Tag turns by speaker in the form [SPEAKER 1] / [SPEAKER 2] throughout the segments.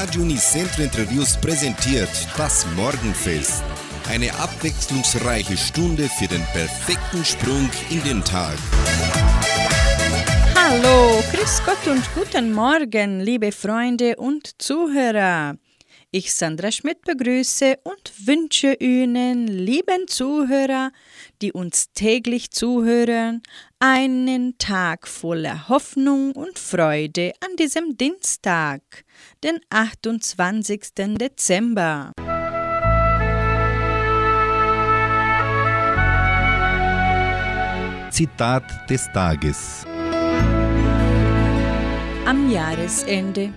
[SPEAKER 1] Radio Unicentro Interviews präsentiert das Morgenfest. Eine abwechslungsreiche Stunde für den perfekten Sprung in den Tag.
[SPEAKER 2] Hallo, Grüß Gott und guten Morgen, liebe Freunde und Zuhörer. Ich, Sandra Schmidt, begrüße und wünsche Ihnen, lieben Zuhörer, die uns täglich zuhören, einen Tag voller Hoffnung und Freude an diesem Dienstag, den 28. Dezember.
[SPEAKER 1] Zitat des Tages.
[SPEAKER 2] Am Jahresende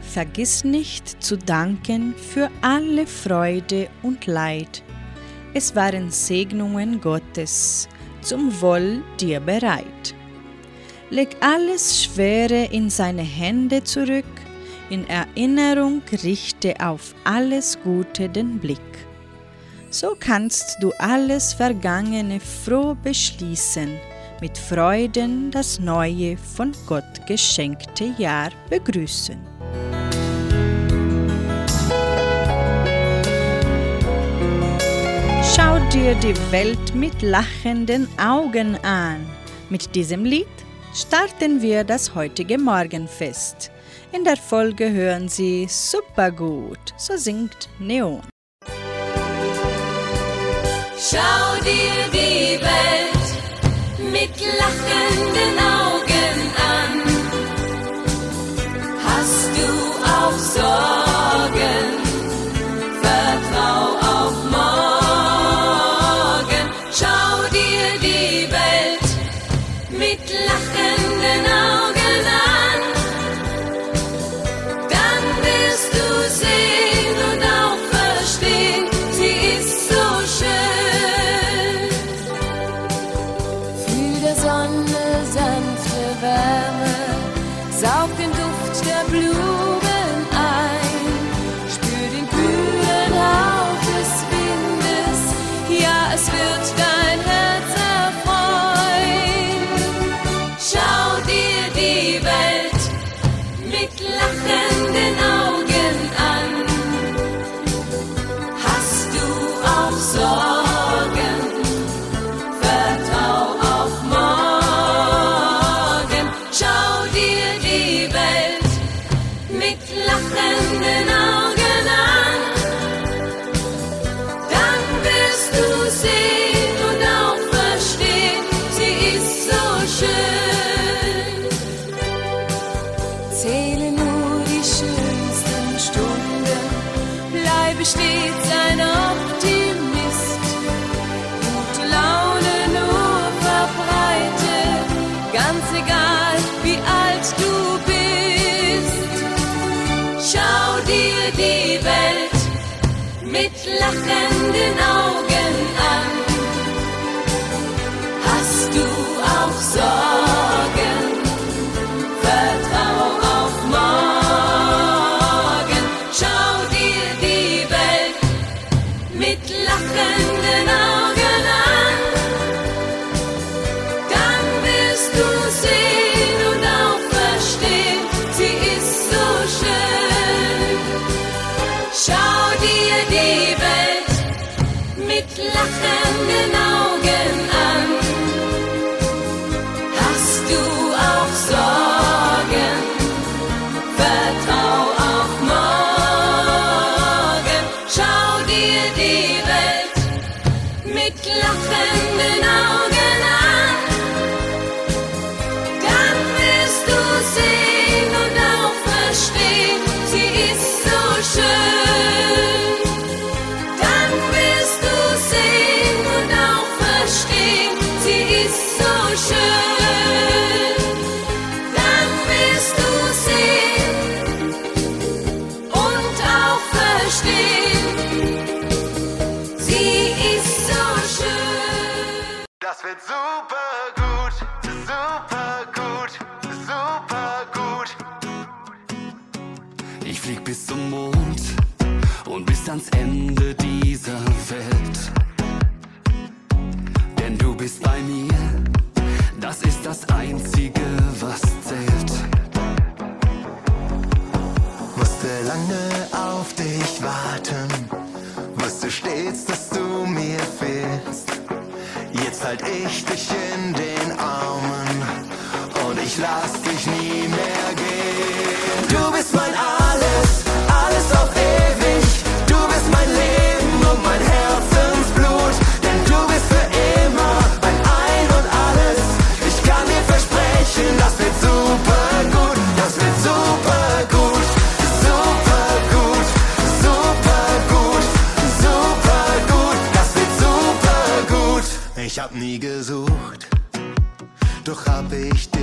[SPEAKER 2] Vergiss nicht zu danken für alle Freude und Leid. Es waren Segnungen Gottes zum Wohl dir bereit. Leg alles Schwere in seine Hände zurück, in Erinnerung richte auf alles Gute den Blick. So kannst du alles Vergangene froh beschließen, mit Freuden das neue von Gott geschenkte Jahr begrüßen. Schau dir die Welt mit lachenden Augen an. Mit diesem Lied starten wir das heutige Morgenfest. In der Folge hören Sie super gut, so singt Neon.
[SPEAKER 3] Schau dir die Welt mit lachenden Augen
[SPEAKER 4] das
[SPEAKER 5] Einzige, was zählt.
[SPEAKER 4] Musste lange dich warten, wusste stets, dass du mir fehlst. Jetzt halt ich dich in den Armen und ich lass Ich hab nie gesucht, doch hab ich dich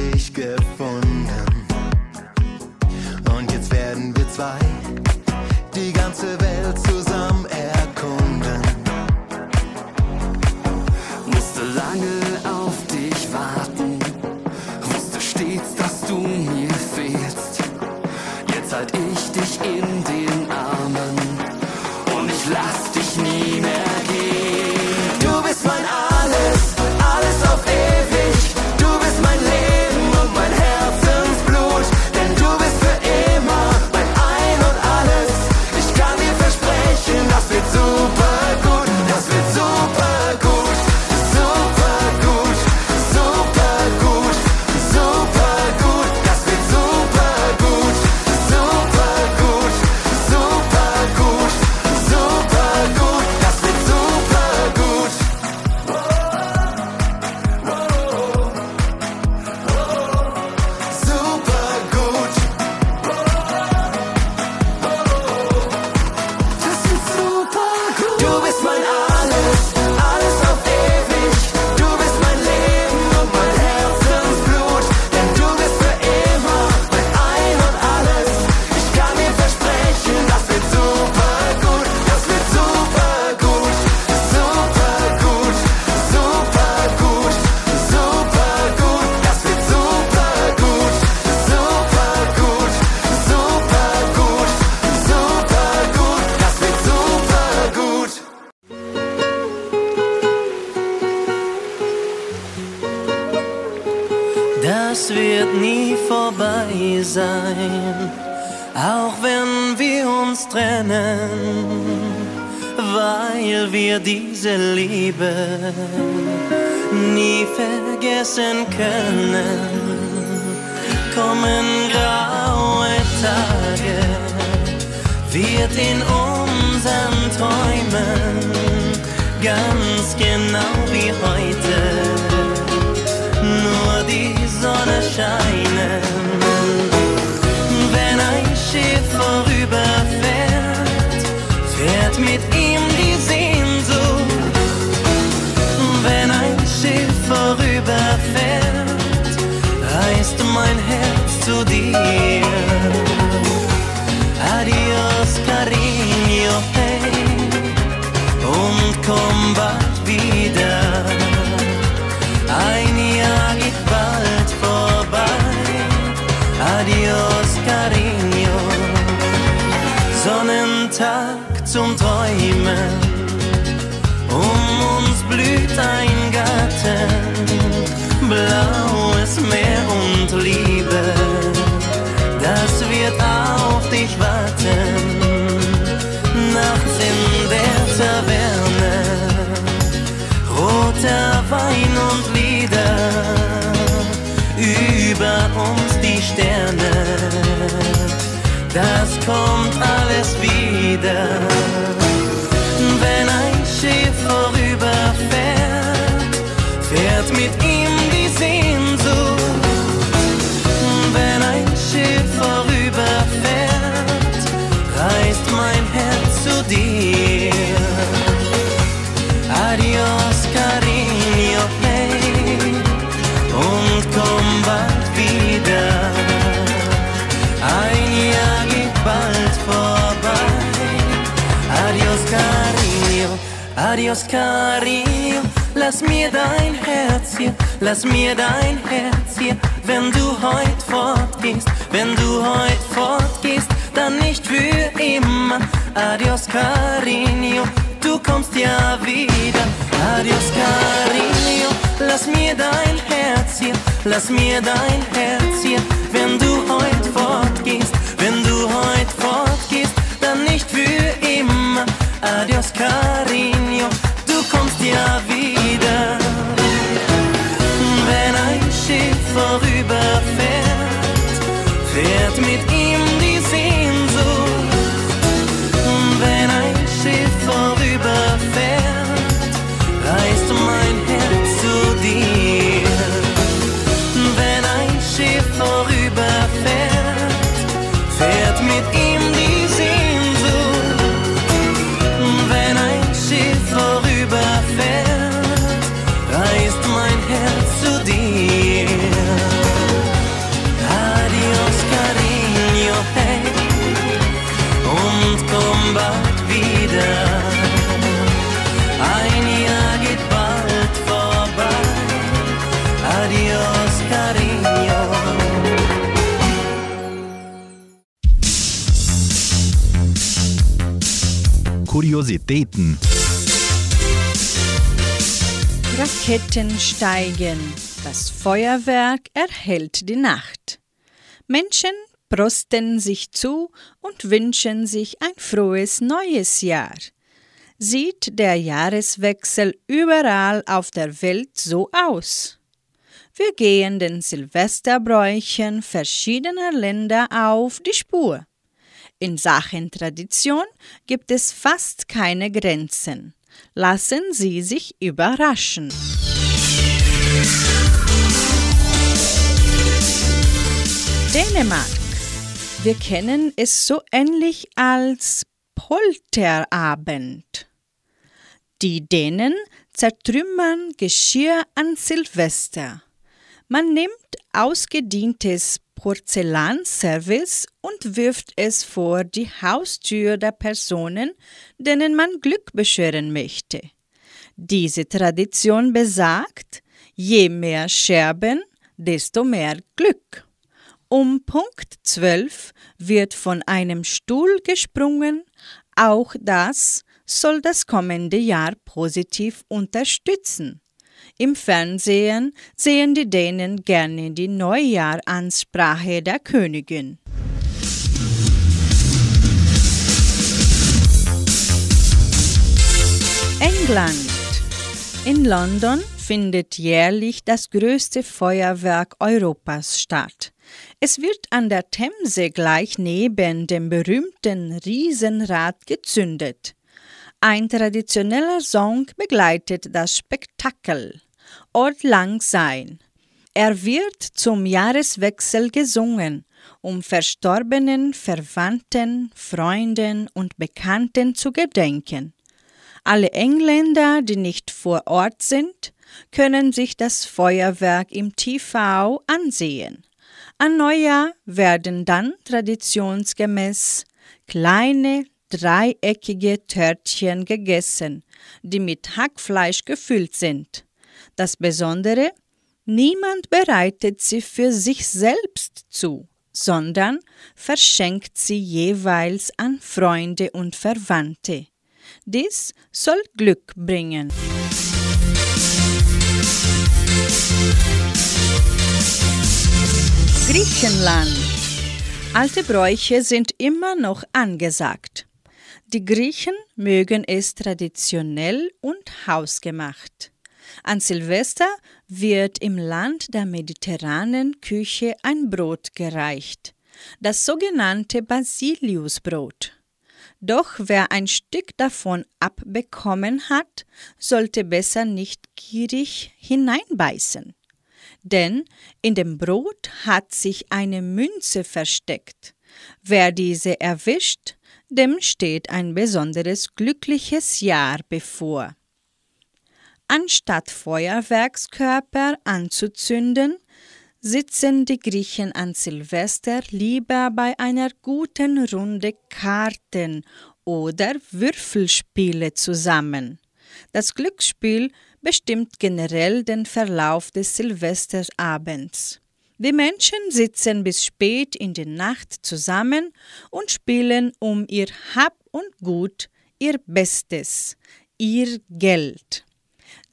[SPEAKER 4] Das wird
[SPEAKER 6] nie vorbei sein, auch wenn wir uns trennen, weil wir diese Liebe nie vergessen können. Kommen graue Tage, wird in unseren Träumen ganz genau wie heute Sonne scheinen. Wenn ein Schiff vorüberfährt, fährt mit ihm die Sehnsucht. Wenn ein Schiff vorüberfährt, reißt mein Herz zu dir. Sonnentag zum Träumen. Um uns blüht ein Garten. Blaues Meer und Liebe. Das wird auf dich warten. Nachts in der Taverne roter Wein und das kommt alles wieder. Wenn ein Schiff vorüberfährt, fährt mit ihm adios, cariño. Lass mir dein Herz hier, lass mir dein Herz hier. Wenn du heut fortgehst, wenn du heut fortgehst, dann nicht für immer. Adios, cariño, du kommst ja wieder. Adios, cariño, lass mir dein Herz hier, lass mir dein Herz hier. Wenn du heut fortgehst, wenn du heut fortgehst, dann nicht für adios cariño, du kommst ja wieder. Wenn ein Schiff vorüberfährt, fährt mit ihm
[SPEAKER 7] Kuriositäten.
[SPEAKER 2] Raketen steigen, das Feuerwerk erhellt die Nacht. Menschen prosten sich zu und wünschen sich ein frohes neues Jahr. Sieht der Jahreswechsel überall auf der Welt so aus? Wir gehen den Silvesterbräuchen verschiedener Länder auf die Spur. In Sachen Tradition gibt es fast keine Grenzen. Lassen Sie sich überraschen. Dänemark. Wir kennen es so ähnlich als Polterabend. Die Dänen zertrümmern Geschirr an Silvester. Man nimmt ausgedientes Porzellanservice und wirft es vor die Haustür der Personen, denen man Glück bescheren möchte. Diese Tradition besagt, je mehr Scherben, desto mehr Glück. Um Punkt 12 wird von einem Stuhl gesprungen, auch das soll das kommende Jahr positiv unterstützen. Im Fernsehen sehen die Dänen gerne die Neujahrsansprache der Königin. England. In London findet jährlich das größte Feuerwerk Europas statt. Es wird an der Themse gleich neben dem berühmten Riesenrad gezündet. Ein traditioneller Song begleitet das Spektakel. Ort lang sein. Er wird zum Jahreswechsel gesungen, um verstorbenen Verwandten, Freunden und Bekannten zu gedenken. Alle Engländer, die nicht vor Ort sind, können sich das Feuerwerk im TV ansehen. An Neujahr werden dann traditionsgemäß kleine dreieckige Törtchen gegessen, die mit Hackfleisch gefüllt sind. Das Besondere, niemand bereitet sie für sich selbst zu, sondern verschenkt sie jeweils an Freunde und Verwandte. Dies soll Glück bringen. Griechenland. Alte Bräuche sind immer noch angesagt. Die Griechen mögen es traditionell und hausgemacht. An Silvester wird im Land der mediterranen Küche ein Brot gereicht, das sogenannte Basiliusbrot. Doch wer ein Stück davon abbekommen hat, sollte besser nicht gierig hineinbeißen. Denn in dem Brot hat sich eine Münze versteckt. Wer diese erwischt, dem steht ein besonderes glückliches Jahr bevor. Anstatt Feuerwerkskörper anzuzünden, sitzen die Griechen an Silvester lieber bei einer guten Runde Karten oder Würfelspiele zusammen. Das Glücksspiel bestimmt generell den Verlauf des Silvesterabends. Die Menschen sitzen bis spät in die Nacht zusammen und spielen um ihr Hab und Gut, ihr Bestes, ihr Geld.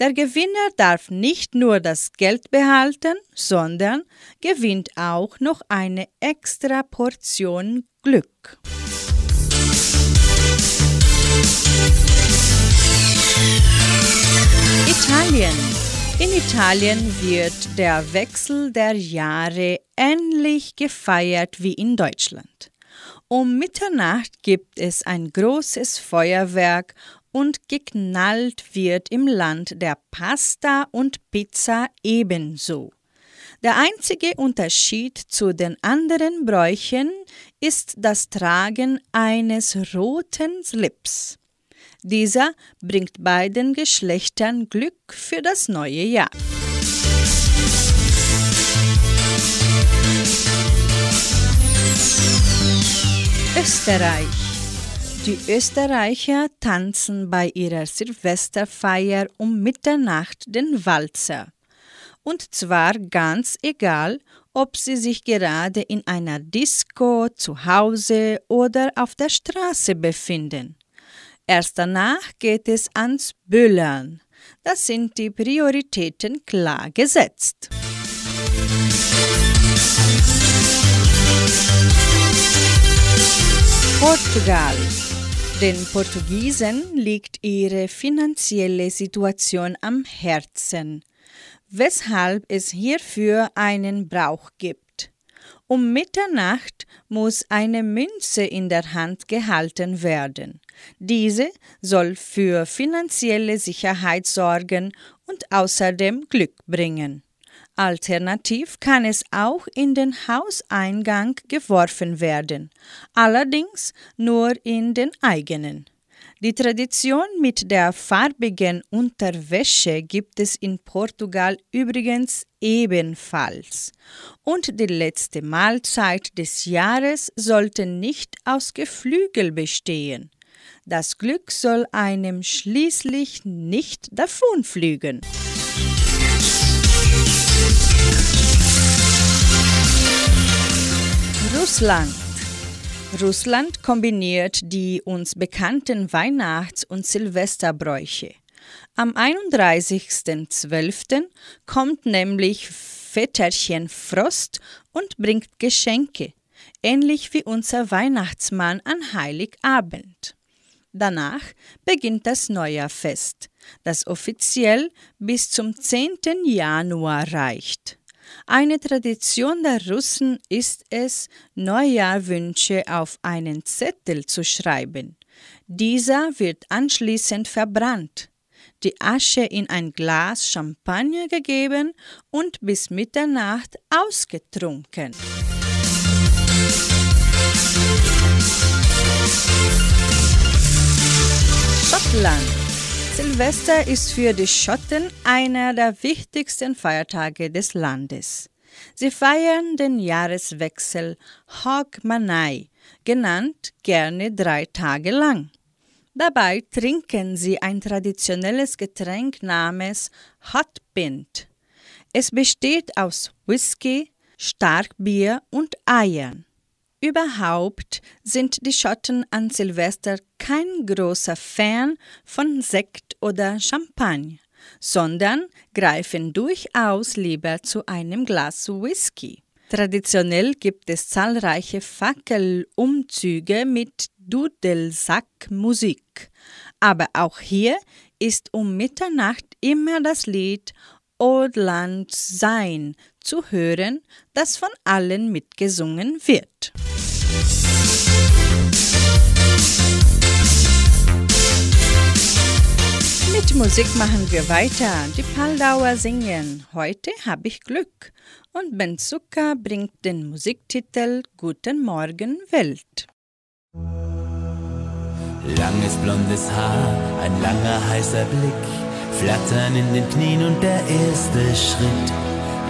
[SPEAKER 2] Der Gewinner darf nicht nur das Geld behalten, sondern gewinnt auch noch eine extra Portion Glück. Italien. In Italien wird der Wechsel der Jahre ähnlich gefeiert wie in Deutschland. Um Mitternacht gibt es ein großes Feuerwerk und geknallt wird im Land der Pasta und Pizza ebenso. Der einzige Unterschied zu den anderen Bräuchen ist das Tragen eines roten Slips. Dieser bringt beiden Geschlechtern Glück für das neue Jahr. Österreich. Die Österreicher tanzen bei ihrer Silvesterfeier um Mitternacht den Walzer. Und zwar ganz egal, ob sie sich gerade in einer Disco, zu Hause oder auf der Straße befinden. Erst danach geht es ans Böllern. Da sind die Prioritäten klar gesetzt. Portugal. Den Portugiesen liegt ihre finanzielle Situation am Herzen, weshalb es hierfür einen Brauch gibt. Um Mitternacht muss eine Münze in der Hand gehalten werden. Diese soll für finanzielle Sicherheit sorgen und außerdem Glück bringen. Alternativ kann es auch in den Hauseingang geworfen werden, allerdings nur in den eigenen. Die Tradition mit der farbigen Unterwäsche gibt es in Portugal übrigens ebenfalls. Und die letzte Mahlzeit des Jahres sollte nicht aus Geflügel bestehen. Das Glück soll einem schließlich nicht davonflügen. Russland. Russland kombiniert die uns bekannten Weihnachts- und Silvesterbräuche. Am 31.12. kommt nämlich Väterchen Frost und bringt Geschenke, ähnlich wie unser Weihnachtsmann an Heiligabend. Danach beginnt das Neujahrfest, das offiziell bis zum 10. Januar reicht. Eine Tradition der Russen ist es, Neujahrwünsche auf einen Zettel zu schreiben. Dieser wird anschließend verbrannt, die Asche in ein Glas Champagner gegeben und bis Mitternacht ausgetrunken. Schottland Silvester ist für die Schotten einer der wichtigsten Feiertage des Landes. Sie feiern den Jahreswechsel Hogmanay, genannt gerne drei Tage lang. Dabei trinken sie ein traditionelles Getränk namens Hotpint. Es besteht aus Whisky, Starkbier und Eiern. Überhaupt sind die Schotten an Silvester kein großer Fan von Sekt oder Champagner, sondern greifen durchaus lieber zu einem Glas Whisky. Traditionell gibt es zahlreiche Fackelumzüge mit Dudelsackmusik. Aber auch hier ist um Mitternacht immer das Lied Old Land Sein zu hören, das von allen mitgesungen wird. Mit Musik machen wir weiter. Die Paldauer singen. Heute habe ich Glück. Und Ben Zucker bringt den Musiktitel Guten Morgen Welt.
[SPEAKER 6] Langes blondes Haar, ein langer heißer Blick, Flattern in den Knien und der erste Schritt.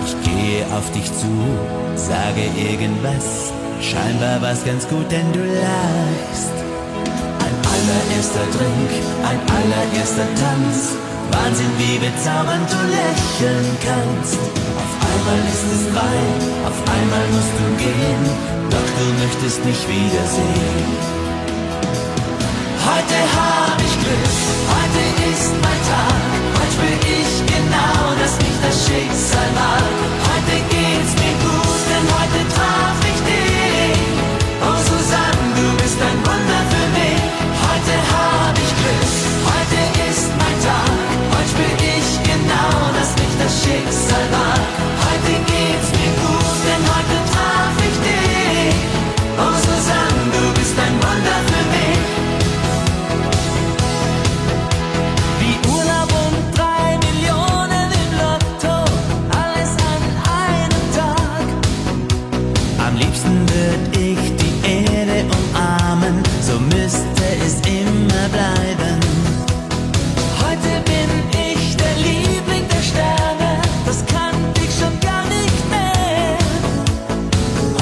[SPEAKER 6] Ich gehe auf dich zu, sage irgendwas, scheinbar war's ganz gut, denn du lachst. Ein allererster Drink, ein allererster Tanz, Wahnsinn, wie bezaubernd du lächeln kannst. Auf einmal ist es drei, auf einmal musst du gehen, doch du möchtest mich wiedersehen. Heute hab ich Glück, heute ist mein Tag. Schicksal mal. Heute geht's mir gut, denn heute traf ich dich. Oh Susanne, du bist ein Wunder für mich. Heute hab ich Glück, heute ist mein Tag. Heute spür ich genau, dass mich das Schicksal war.
[SPEAKER 8] würde ich die Erde umarmen, so müsste es immer bleiben.
[SPEAKER 6] Heute bin ich der Liebling der Sterne, das kann ich schon gar nicht mehr.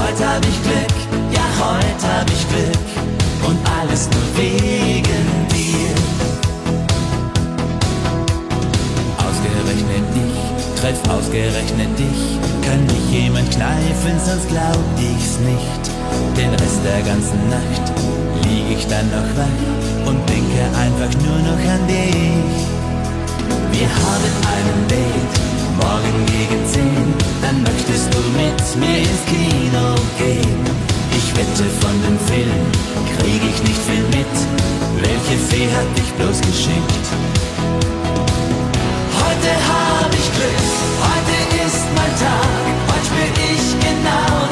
[SPEAKER 8] Heute hab ich Glück, ja heute hab ich Glück und alles nur wegen dir. Ausgerechnet dich,
[SPEAKER 6] treff ausgerechnet dich, kann dich jemand kneifen, sonst glaub ich's nicht. Den Rest der ganzen Nacht lieg ich dann noch wach und denke einfach nur noch an dich. Wir haben einen Date, morgen gegen 10, dann möchtest du mit mir ins Kino gehen. Ich wette von dem Film krieg ich nicht viel mit. Welche Fee hat dich bloß geschickt?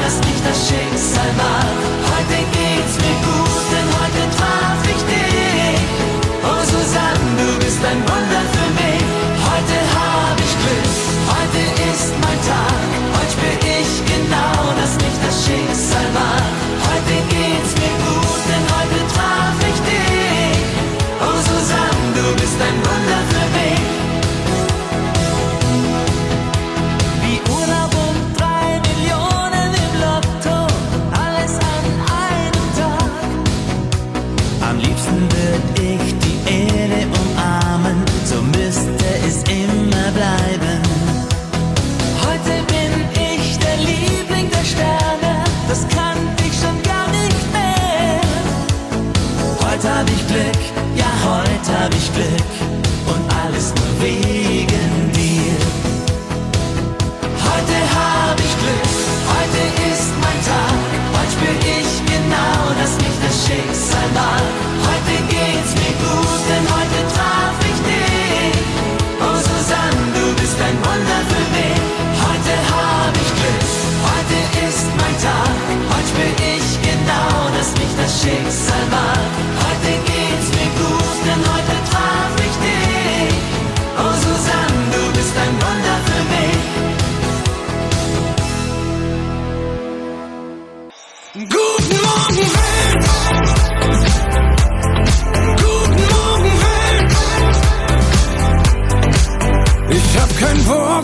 [SPEAKER 6] Dass mich das Schicksal mag. Heute heute hab ich Glück und alles nur wegen dir. Heute hab ich Glück, heute ist mein Tag. Heute spür ich genau, dass mich das Schicksal mag. Heute geht's mir gut, denn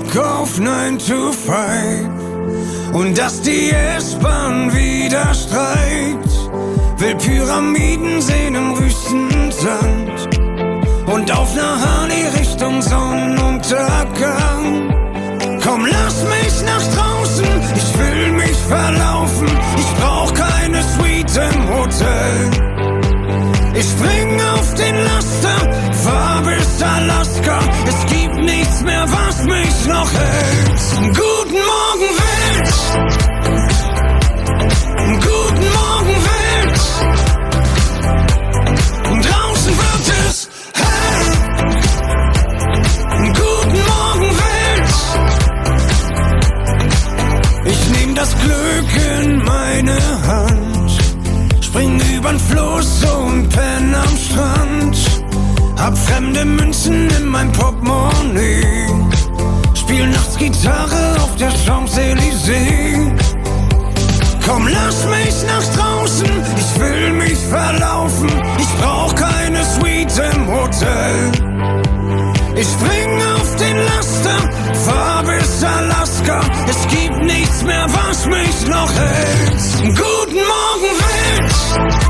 [SPEAKER 9] Bock auf 9 to 5 und dass die S-Bahn wieder streikt. Will Pyramiden sehen im Wüstensand und auf ner Harley Richtung Sonnenuntergang. Komm, lass mich nach draußen, ich will mich verlaufen. Ich brauch keine Suite im Hotel. Ich spring auf den Laster, fahr bis Alaska. Es gibt nichts mehr, was mich noch hält. Guten Morgen, Welt! Guten Morgen, Welt! Draußen wird es hell. Guten Morgen, Welt! Ich nehm das Glück in meine Hand, spring übern Fluss und penn am Strand. Hab fremde Münzen in mein Portemonnaie, spiel nachts Gitarre auf der Champs-Élysées. Komm, lass mich nach draußen, ich will mich verlaufen. Ich brauch keine Suite im Hotel. Ich spring auf den Laster, fahr bis Alaska. Es gibt nichts mehr, was mich noch hält. Guten Morgen, Welt!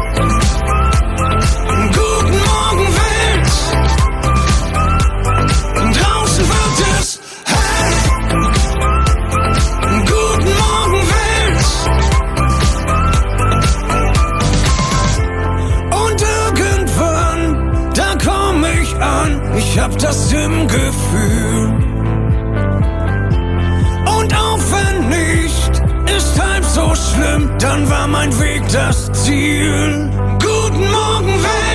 [SPEAKER 9] Ich hab das im Gefühl. Und auch wenn nicht, ist halb so schlimm, dann war mein Weg das Ziel. Guten Morgen, Welt!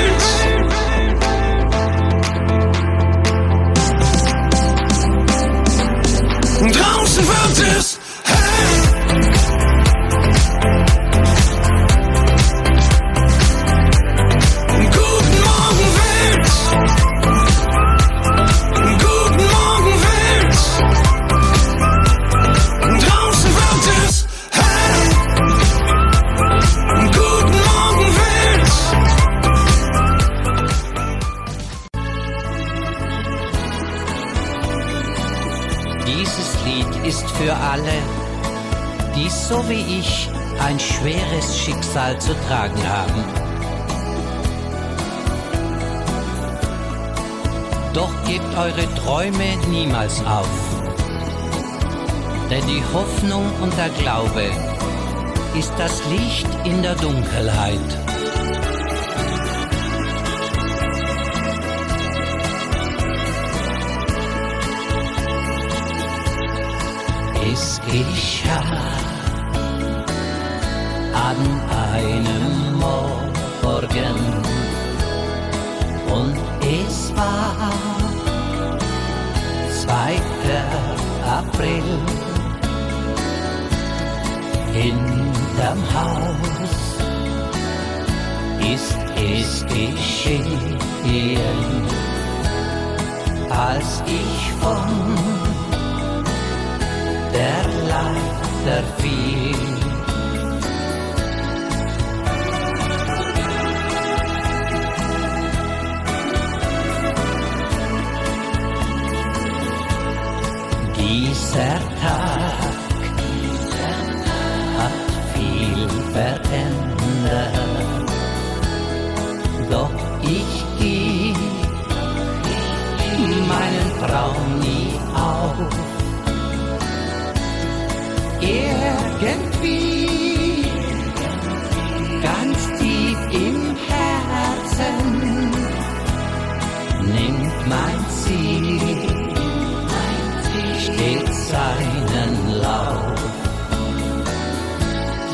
[SPEAKER 10] So wie ich ein schweres Schicksal zu tragen haben. Doch gebt eure Träume niemals auf. Denn die Hoffnung und der Glaube ist das Licht in der Dunkelheit. April hinterm Haus ist es geschehen, als ich von der Leiter fiel. Dieser Tag hat viel verändert, doch ich geb meinen Traum nie auf. Irgendwie ganz tief im Herzen nimmt mein Ziel seinen Lauf.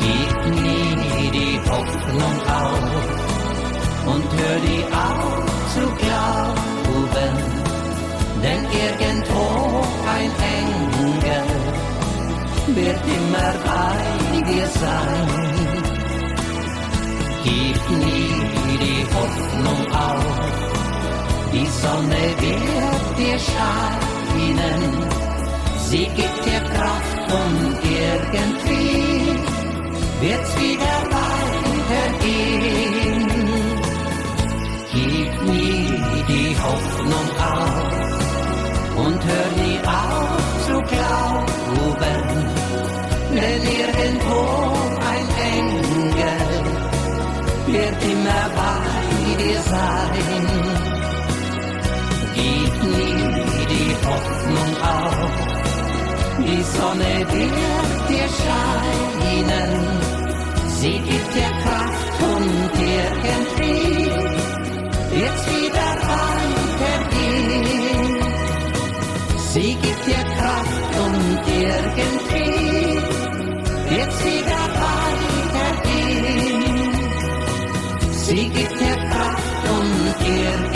[SPEAKER 10] Gib nie die Hoffnung auf und hör die auf zu glauben, denn irgendwo ein Engel wird immer bei dir sein. Gib nie die Hoffnung auf, die Sonne wird dir scheinen Sie gibt dir Kraft und irgendwie wird's wieder weitergehen. Gib nie die Hoffnung auf und hör nie auf zu glauben, denn irgendwo ein Engel wird immer bei dir sein. Gib nie die Hoffnung auf die Sonne wird dir scheinen, sie gibt dir Kraft und irgendwie wird's wieder weitergehen. Sie gibt dir Kraft und irgendwie wird's wieder weitergehen. Sie gibt dir Kraft und irgendwie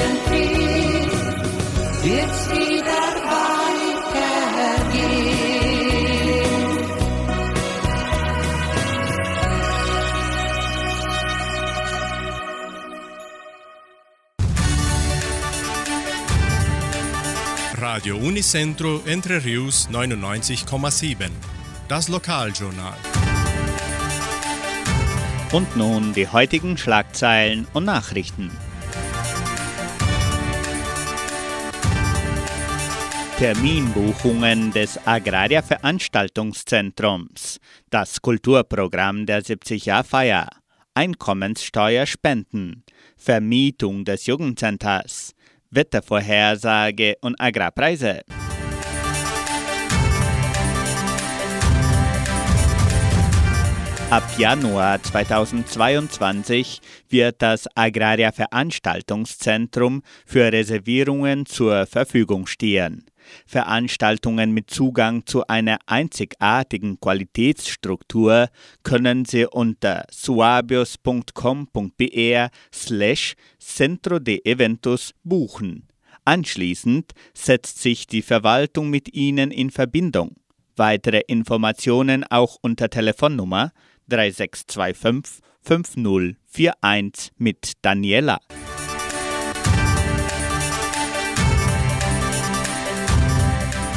[SPEAKER 11] Radio Unicentro Entre Rius 99,7. Das Lokaljournal.
[SPEAKER 12] Und nun die heutigen Schlagzeilen und Nachrichten. Terminbuchungen des Agraria Veranstaltungszentrums, das Kulturprogramm der 70-Jahr-Feier, Einkommenssteuerspenden, Vermietung des Jugendcenters, Wettervorhersage und Agrarpreise. Ab Januar 2022 wird das Agraria Veranstaltungszentrum für Reservierungen zur Verfügung stehen. Veranstaltungen mit Zugang zu einer einzigartigen Qualitätsstruktur können Sie unter suabios.com.br slash Centro de Eventos buchen. Anschließend setzt sich die Verwaltung mit Ihnen in Verbindung. Weitere Informationen auch unter Telefonnummer 3625 5041 mit Daniela.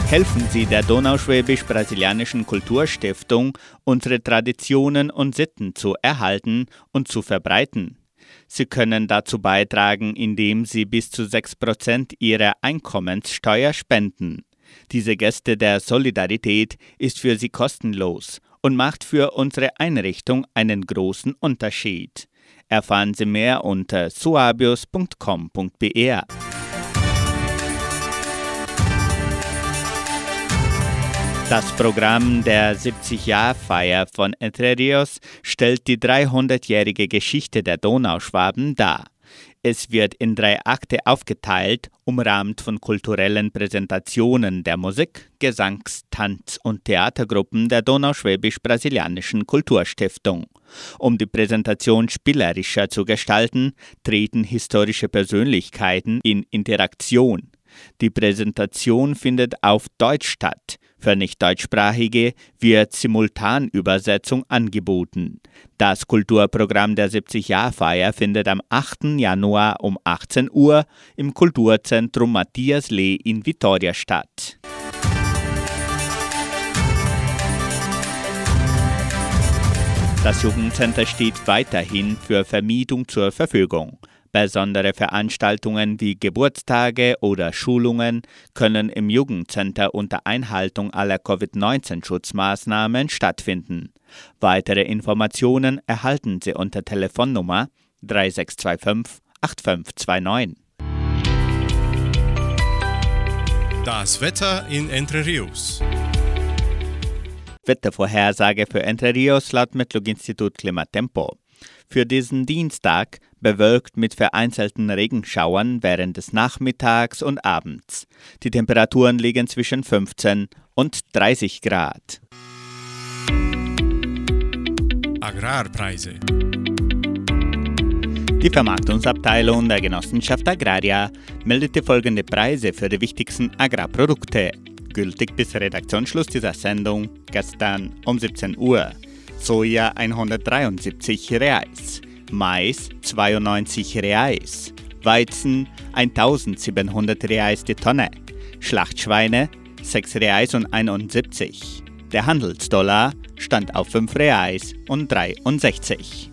[SPEAKER 12] Helfen Sie der Donauschwäbisch-Brasilianischen Kulturstiftung, unsere Traditionen und Sitten zu erhalten und zu verbreiten. Sie können dazu beitragen, indem Sie bis zu 6% Ihrer Einkommenssteuer spenden. Diese Geste der Solidarität ist für Sie kostenlos und macht für unsere Einrichtung einen großen Unterschied. Erfahren Sie mehr unter suabios.com.br. Das Programm der 70-Jahr-Feier von Entre Rios stellt die 300-jährige Geschichte der Donauschwaben dar. Es wird in drei Akte aufgeteilt, umrahmt von kulturellen Präsentationen der Musik-, Gesangs-, Tanz- und Theatergruppen der Donauschwäbisch-Brasilianischen Kulturstiftung. Um die Präsentation spielerischer zu gestalten, treten historische Persönlichkeiten in Interaktion. Die Präsentation findet auf Deutsch statt. Für Nicht-Deutschsprachige wird Simultanübersetzung angeboten. Das Kulturprogramm der 70-Jahr-Feier findet am 8. Januar um 18 Uhr im Kulturzentrum Matthias Lee in Vitoria statt. Das Jugendcenter steht weiterhin für Vermietung zur Verfügung. Besondere Veranstaltungen wie Geburtstage oder Schulungen können im Jugendcenter unter Einhaltung aller Covid-19-Schutzmaßnahmen stattfinden. Weitere Informationen erhalten Sie unter Telefonnummer 3625 8529.
[SPEAKER 11] Das Wetter in Entre Rios.
[SPEAKER 12] Wettervorhersage für Entre Rios laut Metlog-Institut Klimatempo. Für diesen Dienstag bewölkt mit vereinzelten Regenschauern während des Nachmittags und Abends. Die Temperaturen liegen zwischen 15 und 30 Grad.
[SPEAKER 11] Agrarpreise.
[SPEAKER 12] Die Vermarktungsabteilung der Genossenschaft Agraria meldete folgende Preise für die wichtigsten Agrarprodukte, gültig bis Redaktionsschluss dieser Sendung gestern um 17 Uhr. Soja 173 Reais, Mais 92 Reais, Weizen 1700 Reais die Tonne, Schlachtschweine 6 Reais und 71. Der Handelsdollar stand auf 5 Reais und 63.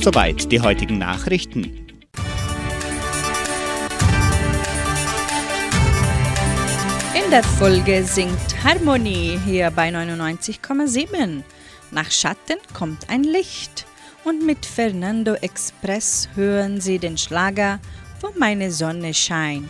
[SPEAKER 12] Soweit die heutigen Nachrichten.
[SPEAKER 2] In der Folge singt Harmonie hier bei 99,7. Nach Schatten kommt ein Licht. Und mit Fernando Express hören Sie den Schlager, wo meine Sonne scheint.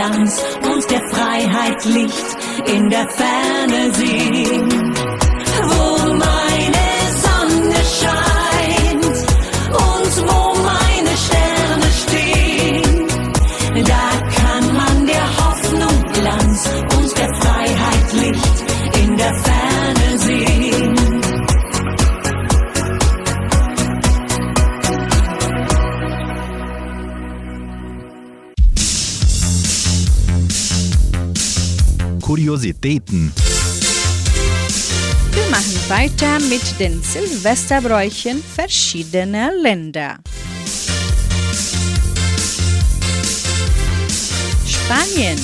[SPEAKER 13] Glanz und der Freiheit Licht in der Ferne sehen.
[SPEAKER 7] Kuriositäten.
[SPEAKER 2] Wir machen weiter mit den Silvesterbräuchen verschiedener Länder. Spanien.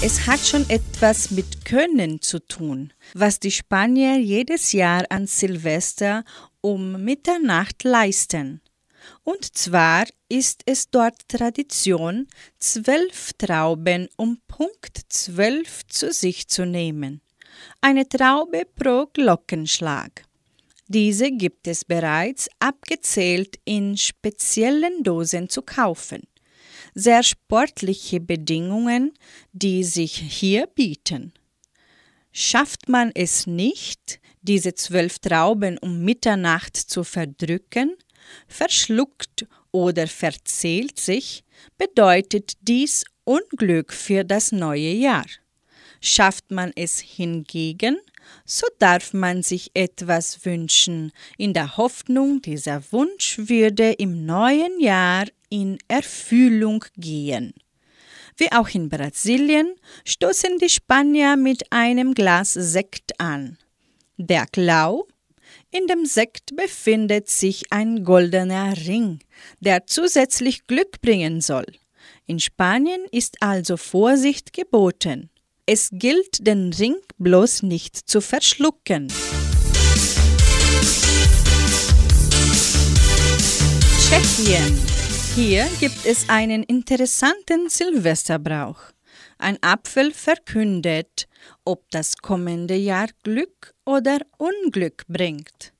[SPEAKER 2] Es hat schon etwas mit Können zu tun, was die Spanier jedes Jahr an Silvester um Mitternacht leisten. Und zwar ist es dort Tradition, zwölf Trauben um Punkt zwölf zu sich zu nehmen. Eine Traube pro Glockenschlag. Diese gibt es bereits abgezählt in speziellen Dosen zu kaufen. Sehr sportliche Bedingungen, die sich hier bieten. Schafft man es nicht, diese zwölf Trauben um Mitternacht zu verdrücken, verschluckt oder verzählt sich, bedeutet dies Unglück für das neue Jahr. Schafft man es hingegen, so darf man sich etwas wünschen, in der Hoffnung, dieser Wunsch würde im neuen Jahr in Erfüllung gehen. Wie auch in Brasilien stoßen die Spanier mit einem Glas Sekt an. Der Glau in dem Sekt befindet sich ein goldener Ring, der zusätzlich Glück bringen soll. In Spanien ist also Vorsicht geboten. Es gilt, den Ring bloß nicht zu verschlucken. Tschechien. Hier gibt es einen interessanten Silvesterbrauch. Ein Apfel verkündet, ob das kommende Jahr Glück oder Unglück bringt.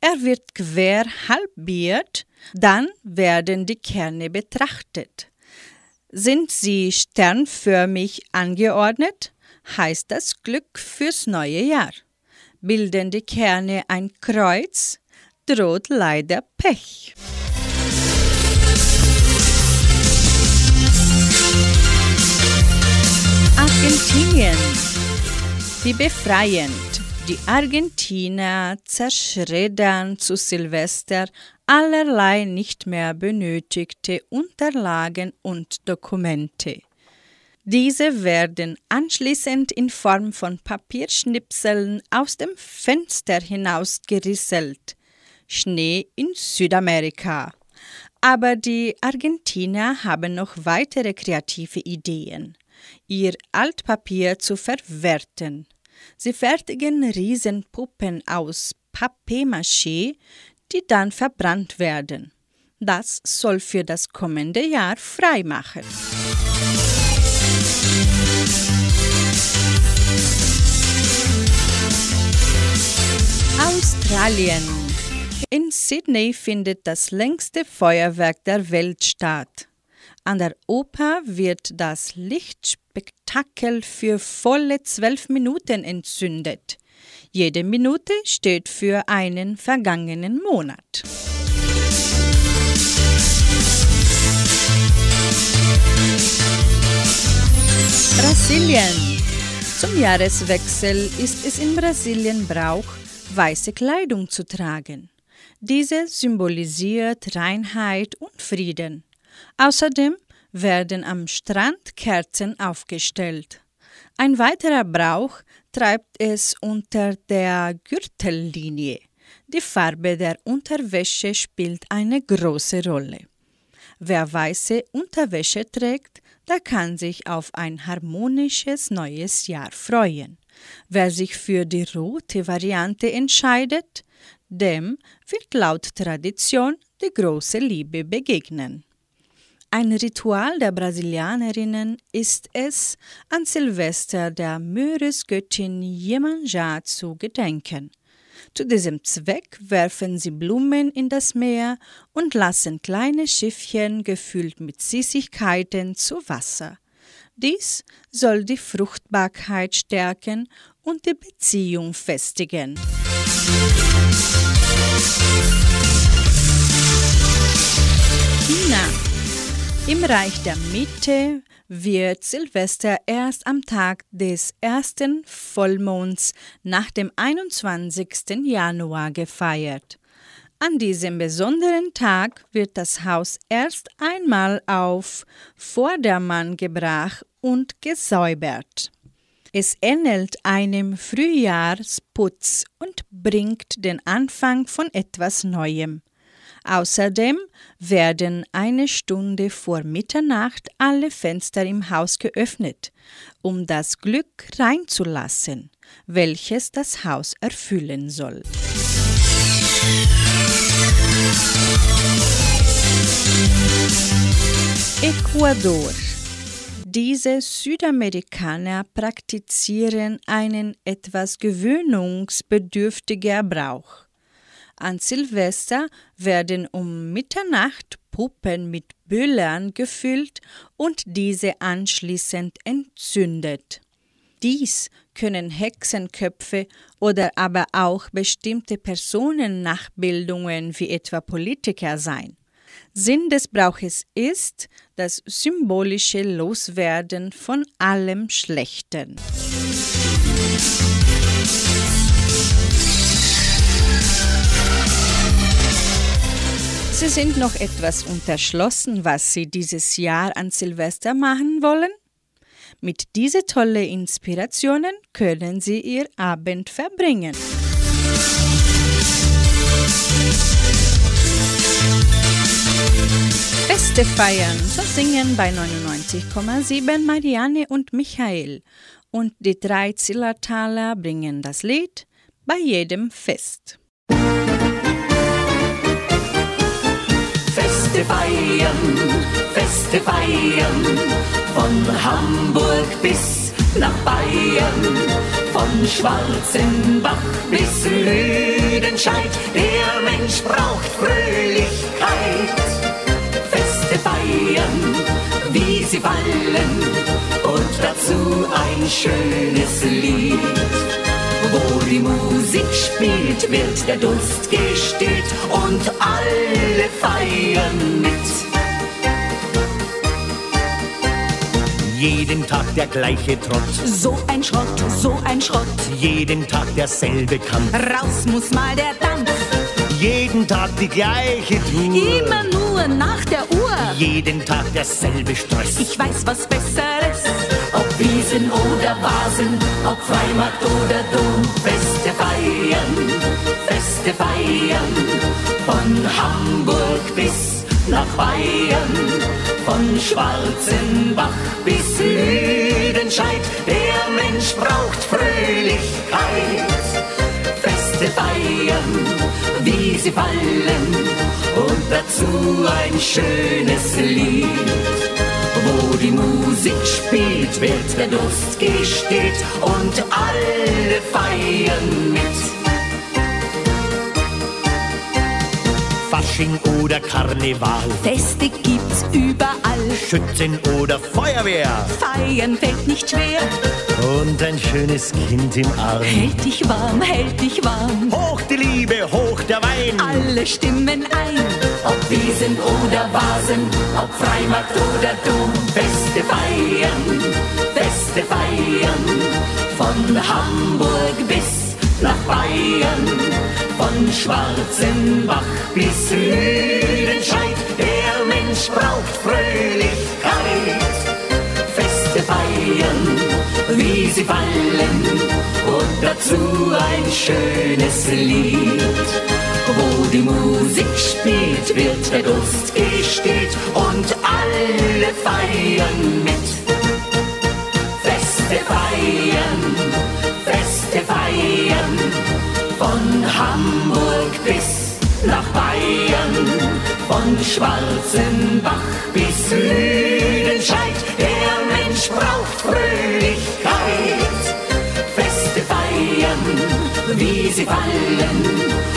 [SPEAKER 2] Er wird quer halbiert, dann werden die Kerne betrachtet. Sind sie sternförmig angeordnet, heißt das Glück fürs neue Jahr. Bilden die Kerne ein Kreuz, droht leider Pech. Argentinien. Wie befreiend. Die Argentiner zerschreddern zu Silvester allerlei nicht mehr benötigte Unterlagen und Dokumente. Diese werden anschließend in Form von Papierschnipseln aus dem Fenster hinausgerisselt. Schnee in Südamerika. Aber die Argentiner haben noch weitere kreative Ideen, ihr Altpapier zu verwerten. Sie fertigen Riesenpuppen aus Papier-Maché, die dann verbrannt werden. Das soll für das kommende Jahr freimachen. Australien. In Sydney findet das längste Feuerwerk der Welt statt. An der Oper wird das Lichtspektakel für volle zwölf Minuten entzündet. Jede Minute steht für einen vergangenen Monat. Brasilien. Zum Jahreswechsel ist es in Brasilien Brauch, weiße Kleidung zu tragen. Diese symbolisiert Reinheit und Frieden. Außerdem werden am Strand Kerzen aufgestellt. Ein weiterer Brauch treibt es unter der Gürtellinie. Die Farbe der Unterwäsche spielt eine große Rolle. Wer weiße Unterwäsche trägt, der kann sich auf ein harmonisches neues Jahr freuen. Wer sich für die rote Variante entscheidet, dem wird laut Tradition die große Liebe begegnen. Ein Ritual der Brasilianerinnen ist es, an Silvester der Meeresgöttin Iemanjá zu gedenken. Zu diesem Zweck werfen sie Blumen in das Meer und lassen kleine Schiffchen gefüllt mit Süßigkeiten zu Wasser. Dies soll die Fruchtbarkeit stärken und die Beziehung festigen. China. Im Reich der Mitte wird Silvester erst am Tag des ersten Vollmonds nach dem 21. Januar gefeiert. An diesem besonderen Tag wird das Haus erst einmal auf Vordermann gebracht und gesäubert. Es ähnelt einem Frühjahrsputz und bringt den Anfang von etwas Neuem. Außerdem werden eine Stunde vor Mitternacht alle Fenster im Haus geöffnet, um das Glück reinzulassen, welches das Haus erfüllen soll. Ecuador diese Südamerikaner praktizieren einen etwas gewöhnungsbedürftiger Brauch. An Silvester werden um Mitternacht Puppen mit Böllern gefüllt und diese anschließend entzündet. Dies können Hexenköpfe oder aber auch bestimmte Personennachbildungen wie etwa Politiker sein. Sinn des Brauches ist das symbolische Loswerden von allem Schlechten. Sie sind noch etwas unterschlossen, was Sie dieses Jahr an Silvester machen wollen? Mit diesen tollen Inspirationen können Sie Ihr Abend verbringen. Feste feiern, so singen bei 99,7 Marianne und Michael. Und die drei Zillertaler bringen das Lied bei jedem Fest.
[SPEAKER 13] Feste feiern, Feste feiern, von Hamburg bis nach Bayern, von Schwarzenbach bis Lüdenscheid. Der Mensch braucht Fröhlichkeit. Feste feiern, wie sie fallen, und dazu ein schönes Lied. Wo die Musik spielt, wird der Durst gestillt und alle feiern mit.
[SPEAKER 14] Jeden Tag der gleiche Trott.
[SPEAKER 15] So ein Schrott, so ein Schrott.
[SPEAKER 14] Jeden Tag derselbe Kampf.
[SPEAKER 15] Raus muss mal der Dampf.
[SPEAKER 14] Jeden Tag die gleiche Tour.
[SPEAKER 15] Immer nur nach der Uhr.
[SPEAKER 14] Jeden Tag derselbe Stress.
[SPEAKER 15] Ich weiß was Besseres.
[SPEAKER 13] Wiesen oder Vasen, ob Freimarkt oder Dom, Feste feiern, Feste feiern, von Hamburg bis nach Bayern, von Schwarzenbach bis Lüdenscheid. Der Mensch braucht Fröhlichkeit. Feste feiern, wie sie fallen, und dazu ein schönes Lied. Wo die Musik spielt, wird der Durst gestillt und alle feiern mit.
[SPEAKER 14] Fasching oder Karneval.
[SPEAKER 15] Feste gibt's überall.
[SPEAKER 14] Schützen oder Feuerwehr.
[SPEAKER 15] Feiern fällt nicht schwer.
[SPEAKER 14] Und ein schönes Kind im Arm.
[SPEAKER 15] Hält dich warm, hält dich warm.
[SPEAKER 14] Hoch die Liebe, hoch der Wein.
[SPEAKER 15] Alle stimmen ein.
[SPEAKER 13] Ob Wiesen oder Vasen, ob Freimarkt oder Dom, Feste feiern, Feste feiern, von Hamburg bis nach Bayern, von Schwarzenbach bis Lüdenscheid. Der Mensch braucht Fröhlichkeit. Feste feiern, wie sie fallen, und dazu ein schönes Lied. Wo die Musik spielt, wird der Durst gestillt und alle feiern mit. Feste feiern, Feste feiern, von Hamburg bis nach Bayern, von Schwarzenbach bis Lüdenscheid. Der Mensch braucht Fröhlichkeit. Feste feiern, wie sie fallen,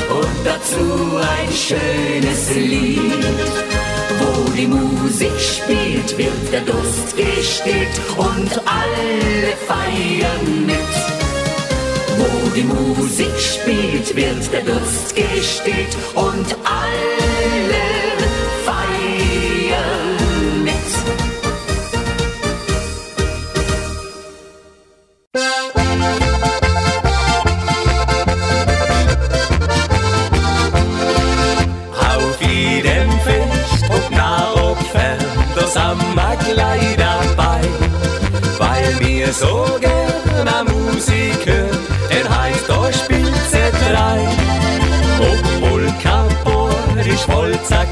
[SPEAKER 13] und dazu ein schönes Lied. Wo die Musik spielt, wird der Durst gestillt und alle feiern mit. Wo die Musik spielt, wird der Durst gestillt und alle feiern mit.
[SPEAKER 16] Auf jedem Fest, ob nah, ob fern, da sind wir gleich dabei. Weil wir so gern an Musik hören,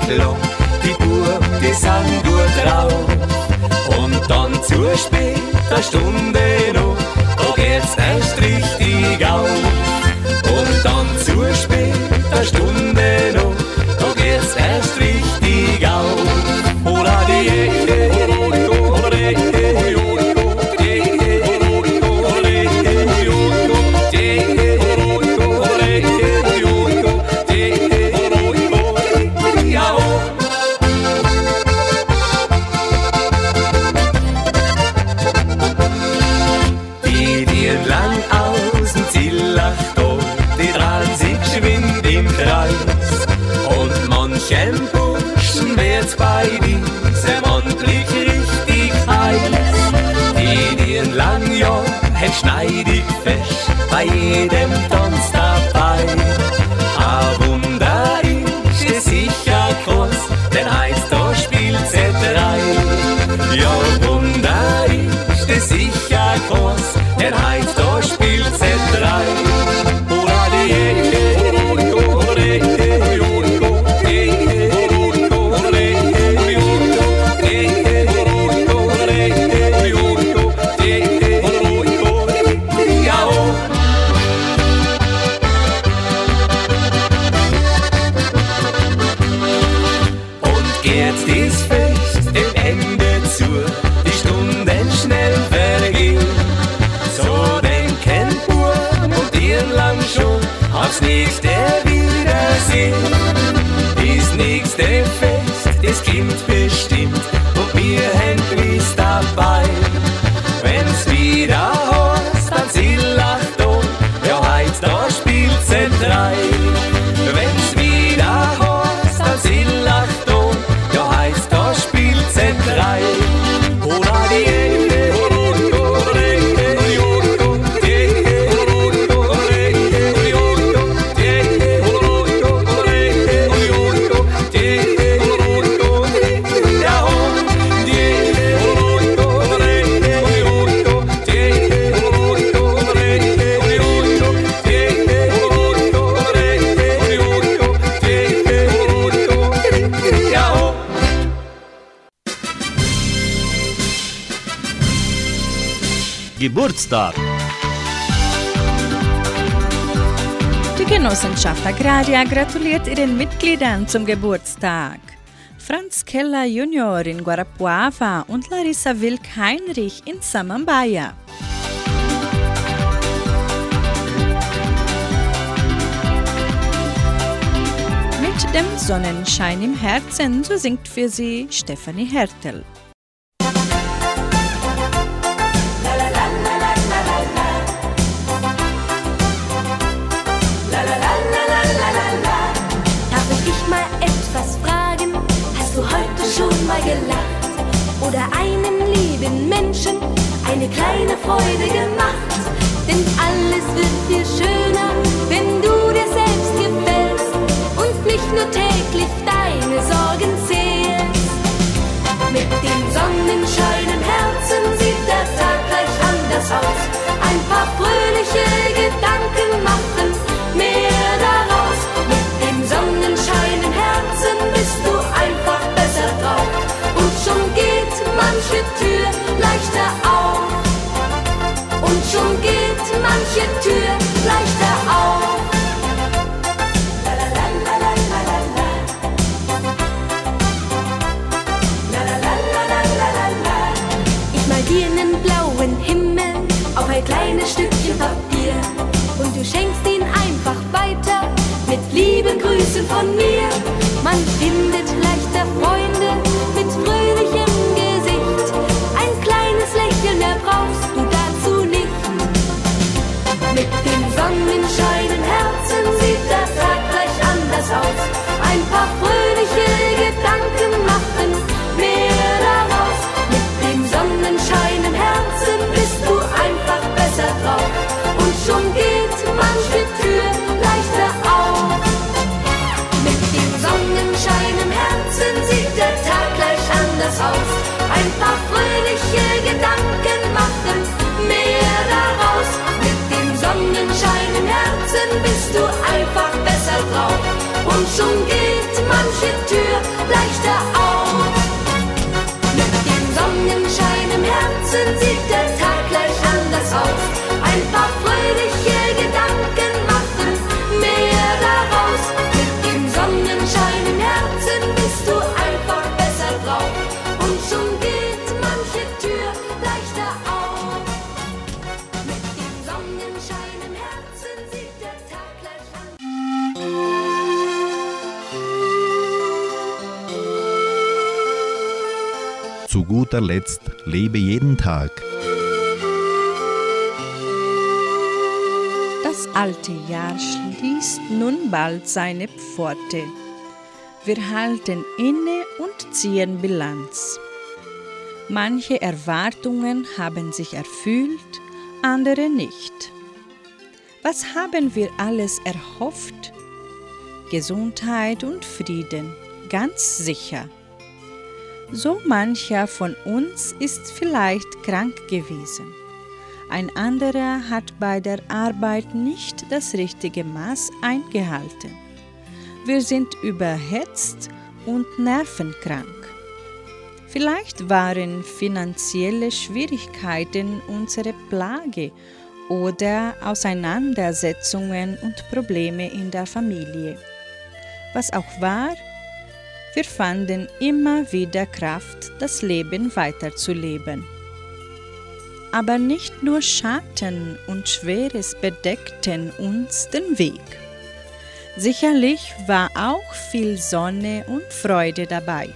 [SPEAKER 16] Klar, die Burg, die sind gut drauf. Und dann zur später Stunde noch, da geht's erst richtig auf. Hayidem Samstag. Die
[SPEAKER 2] Genossenschaft Agraria gratuliert ihren Mitgliedern zum Geburtstag. Franz Keller Junior in Guarapuava und Larissa Wilk-Heinrich in Samambaya. Mit dem Sonnenschein im Herzen, so singt für sie Stefanie Hertel.
[SPEAKER 3] Kirchentür leichter auf. Ich mal dir einen blauen Himmel auf ein kleines Stückchen Papier und du schenkst ihn einfach weiter mit lieben Grüßen von mir. Man findet leichter Freude auf. Ein paar fröhliche Gedanken machen mehr daraus. Mit dem Sonnenschein im Herzen bist du einfach besser drauf. Und schon geht manche Tür leichter auf. Mit dem Sonnenschein im Herzen sieht der Tag gleich anders aus. Ein paar fröhliche
[SPEAKER 7] guter Letzt lebe jeden Tag.
[SPEAKER 2] Das alte Jahr schließt nun bald seine Pforte. Wir halten inne und ziehen Bilanz. Manche Erwartungen haben sich erfüllt, andere nicht. Was haben wir alles erhofft? Gesundheit und Frieden, ganz sicher. So mancher von uns ist vielleicht krank gewesen. Ein anderer hat bei der Arbeit nicht das richtige Maß eingehalten. Wir sind überhetzt und nervenkrank. Vielleicht waren finanzielle Schwierigkeiten unsere Plage oder Auseinandersetzungen und Probleme in der Familie. Was auch war, wir fanden immer wieder Kraft, das Leben weiterzuleben. Aber nicht nur Schatten und Schweres bedeckten uns den Weg. Sicherlich war auch viel Sonne und Freude dabei.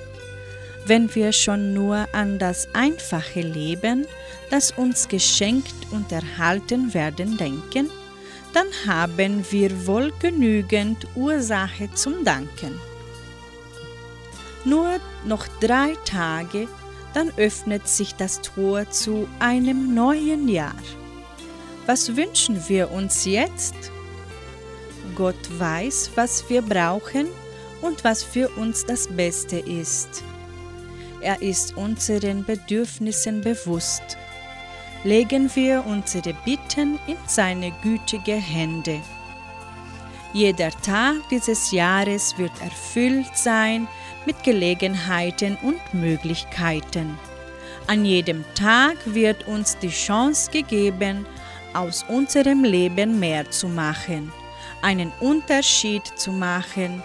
[SPEAKER 2] Wenn wir schon nur an das einfache Leben, das uns geschenkt und erhalten werden, denken, dann haben wir wohl genügend Ursache zum Danken. Nur noch drei Tage, dann öffnet sich das Tor zu einem neuen Jahr. Was wünschen wir uns jetzt? Gott weiß, was wir brauchen und was für uns das Beste ist. Er ist unseren Bedürfnissen bewusst. Legen wir unsere Bitten in seine gütige Hände. Jeder Tag dieses Jahres wird erfüllt sein mit Gelegenheiten und Möglichkeiten. An jedem Tag wird uns die Chance gegeben, aus unserem Leben mehr zu machen, einen Unterschied zu machen,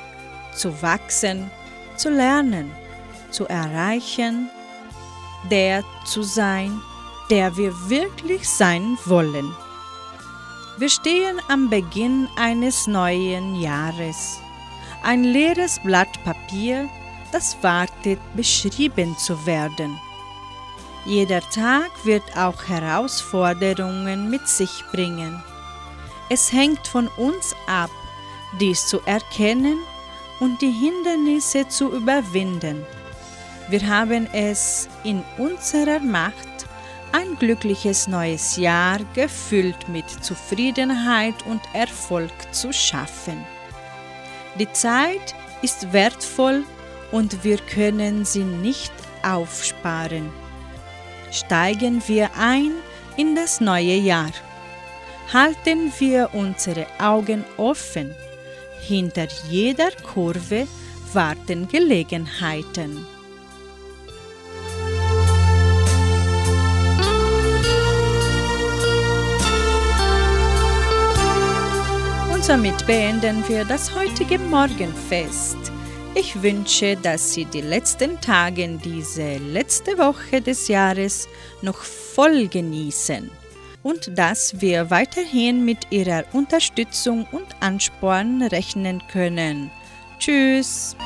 [SPEAKER 2] zu wachsen, zu lernen, zu erreichen, der zu sein, der wir wirklich sein wollen. Wir stehen am Beginn eines neuen Jahres. Ein leeres Blatt Papier, das wartet, beschrieben zu werden. Jeder Tag wird auch Herausforderungen mit sich bringen. Es hängt von uns ab, dies zu erkennen und die Hindernisse zu überwinden. Wir haben es in unserer Macht, ein glückliches neues Jahr gefüllt mit Zufriedenheit und Erfolg zu schaffen. Die Zeit ist wertvoll und wir können sie nicht aufsparen. Steigen wir ein in das neue Jahr. Halten wir unsere Augen offen. Hinter jeder Kurve warten Gelegenheiten. Und somit beenden wir das heutige Morgenfest. Ich wünsche, dass Sie die letzten Tage diese letzte Woche des Jahres noch voll genießen und dass wir weiterhin mit Ihrer Unterstützung und Ansporn rechnen können. Tschüss!